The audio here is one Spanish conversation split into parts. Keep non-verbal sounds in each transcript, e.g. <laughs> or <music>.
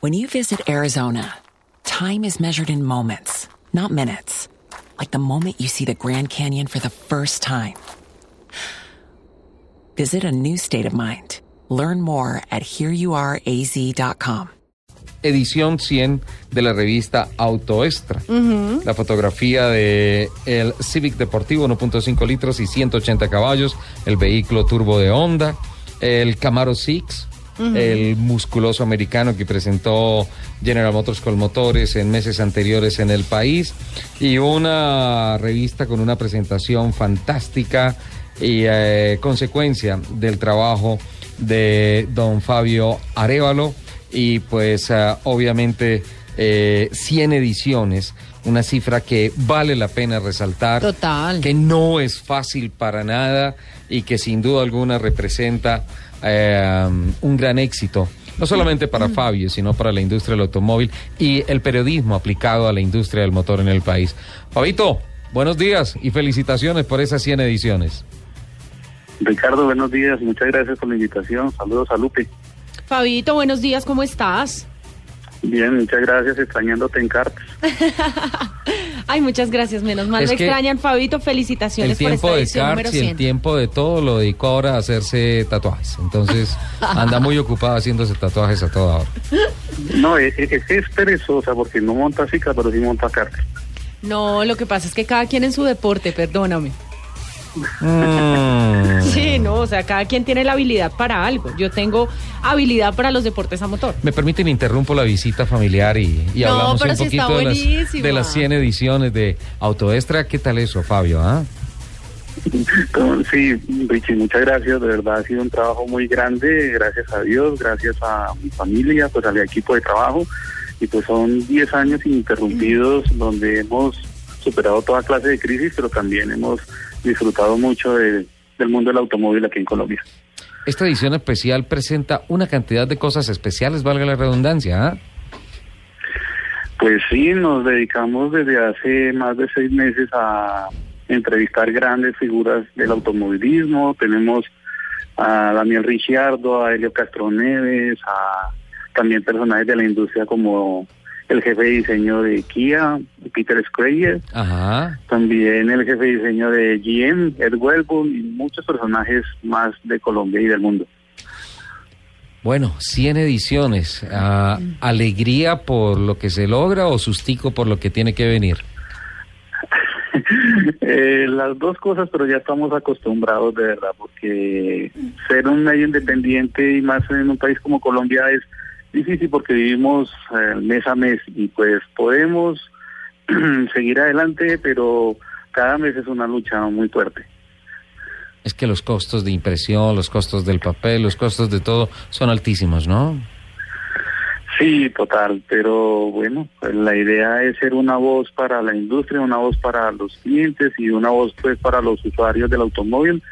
When you visit Arizona, time is measured in moments, not minutes. Like the moment you see the Grand Canyon for the first time. Visit a new state of mind. Learn more at hereyouareaz.com. edición 100 de la revista Autoextra. La fotografía de el Civic Deportivo 1.5 litros y 180 caballos, el vehículo turbo de Honda, el Camaro Six, el musculoso americano que presentó General Motors con motores en meses anteriores en el país y una revista con una presentación fantástica y eh, consecuencia del trabajo de don Fabio Arevalo y pues ah, obviamente eh, 100 ediciones, una cifra que vale la pena resaltar, Total. que no es fácil para nada y que sin duda alguna representa eh, un gran éxito. No solamente para Fabio, sino para la industria del automóvil y el periodismo aplicado a la industria del motor en el país. Fabito, buenos días y felicitaciones por esas 100 ediciones. Ricardo, buenos días, muchas gracias por la invitación. Saludos a Lupe. Fabito, buenos días, ¿cómo estás? Bien, muchas gracias, extrañándote en cartas. <laughs> Ay, muchas gracias, menos mal Es me extrañan, Fabito, El felicitaciones por tiempo esta de edición número cards y 100. el tiempo de todo lo dedicó ahora a hacerse tatuajes. Entonces <laughs> anda muy ocupada haciéndose tatuajes a toda hora. No, es, es, es perezosa porque no monta cicla, pero sí monta cartas. No, lo que pasa es que cada quien en su deporte, perdóname. Mm. Sí, no, o sea, cada quien tiene la habilidad para algo. Yo tengo habilidad para los deportes a motor. Me permiten interrumpo la visita familiar y, y No, hablamos un poquito de las, de las 100 ediciones de Autoestra. ¿Qué tal eso, Fabio? ah? Sí, Richie, muchas gracias. De verdad ha sido un trabajo muy grande. Gracias a Dios, gracias a mi familia, pues al equipo de trabajo. Y pues son 10 años ininterrumpidos donde hemos superado toda clase de crisis, pero también hemos disfrutado mucho de- del mundo del automóvil aquí en Colombia. Esta edición especial presenta una cantidad de cosas especiales, valga la redundancia. ¿ah? Pues sí, nos dedicamos desde hace más de seis meses a entrevistar grandes figuras del automovilismo. Tenemos a Daniel Ricciardo, a Helio Castroneves, a también personajes de la industria como el jefe de diseño de Kia, Peter Ajá. también el jefe de diseño de GM, Ed Welburn y muchos personajes más de Colombia y del mundo. Bueno, 100 ediciones. Ah, ¿Alegría por lo que se logra o sustico por lo que tiene que venir? <laughs> Eh, las dos cosas, pero ya estamos acostumbrados de verdad, porque ser un medio independiente y más en un país como Colombia es difícil porque vivimos eh, mes a mes y pues podemos <clears throat> seguir adelante, pero cada mes es una lucha muy fuerte. Es que los costos de impresión, los costos del papel, los costos de todo son altísimos, ¿no? Sí, total, pero bueno, pues la idea es ser una voz para la industria, una voz para los clientes y una voz pues para los usuarios del automóvil,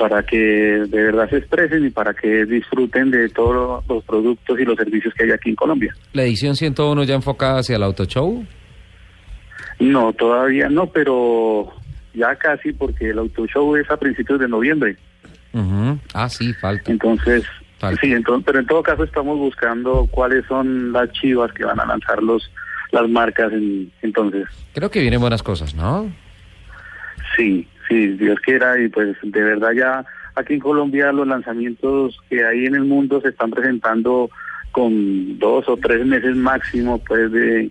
para que de verdad se expresen y para que disfruten de todos los productos y los servicios que hay aquí en Colombia. La edición 101 ya enfocada hacia el auto show. No, todavía no, pero ya casi porque el auto show es a principios de noviembre. Ujú. Ah, sí, falta. Entonces, Falta. sí, entonces, pero en todo caso estamos buscando cuáles son las chivas que van a lanzar los las marcas en, entonces. Creo que vienen buenas cosas, ¿no? Sí, sí, Dios quiera y pues de verdad ya aquí en Colombia los lanzamientos que hay en el mundo se están presentando con dos o tres meses máximo pues de,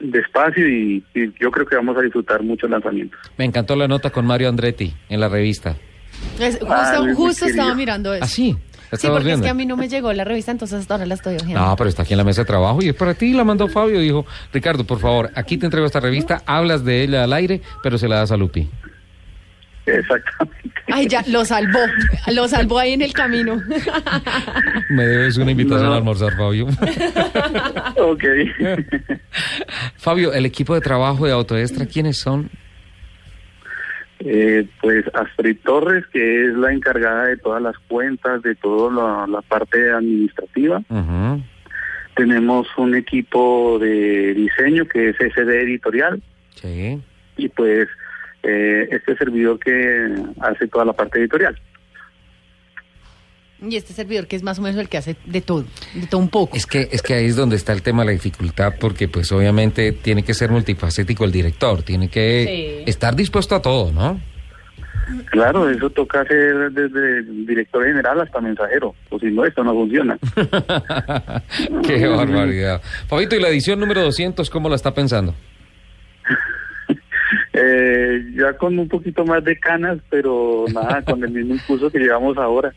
de espacio y, y yo creo que vamos a disfrutar muchos lanzamientos. Me encantó la nota con Mario Andretti en la revista. Es- justo Ah, justo estaba mirando eso. ¿Ah, sí? ¿La Sí, porque es que a mí no me llegó la revista, entonces hasta ahora la estoy viendo. No, pero está aquí en la mesa de trabajo y es para ti, la mandó Fabio. Dijo, Ricardo, por favor, aquí te entrego esta revista, hablas de ella al aire, pero se la das a Lupi. Exactamente. Ay, ya, lo salvó. Lo salvó ahí en el camino. Me debes una invitación No. a almorzar, Fabio. ok. Fabio, el equipo de trabajo de Autoestra, ¿quiénes son? Eh, pues Astrid Torres, que es la encargada de todas las cuentas, de toda la, la parte administrativa. Tenemos un equipo de diseño que es SD Editorial Sí. y pues eh, este servidor que hace toda la parte editorial. Y este servidor que es más o menos el que hace de todo, de todo un poco. Es que, es que ahí es donde está el tema de la dificultad, porque pues obviamente tiene que ser multifacético el director, tiene que Sí. estar dispuesto a todo, ¿no? Claro, eso toca ser desde director general hasta mensajero, o si no, esto no funciona. <laughs> Qué barbaridad. Fabito, ¿y la edición número 200 cómo la está pensando? <laughs> Eh, ya con un poquito más de canas, pero nada, con el mismo impulso que llevamos ahora.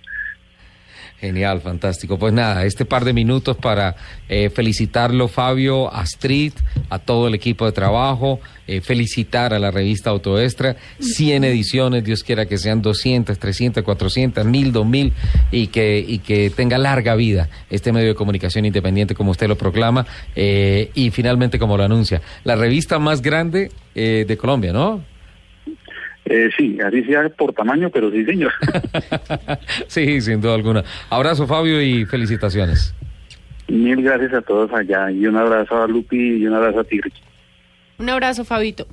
Genial, fantástico. Pues nada, este par de minutos para eh, felicitarlo, Fabio, Astrid, a todo el equipo de trabajo, eh, felicitar a la revista Autoestra, 100 ediciones, Dios quiera que sean 200, 300, 400, 1000, 2000 y que, y que tenga larga vida este medio de comunicación independiente como usted lo proclama eh, y finalmente como lo anuncia, la revista más grande eh, de Colombia, ¿no? Eh, sí, así sea por tamaño, pero sí, señor. <laughs> sí, sin duda alguna. Abrazo, Fabio, y felicitaciones. Mil gracias a todos allá y un abrazo a Lupi y un abrazo a ti, Ricky. Un abrazo, Fabito.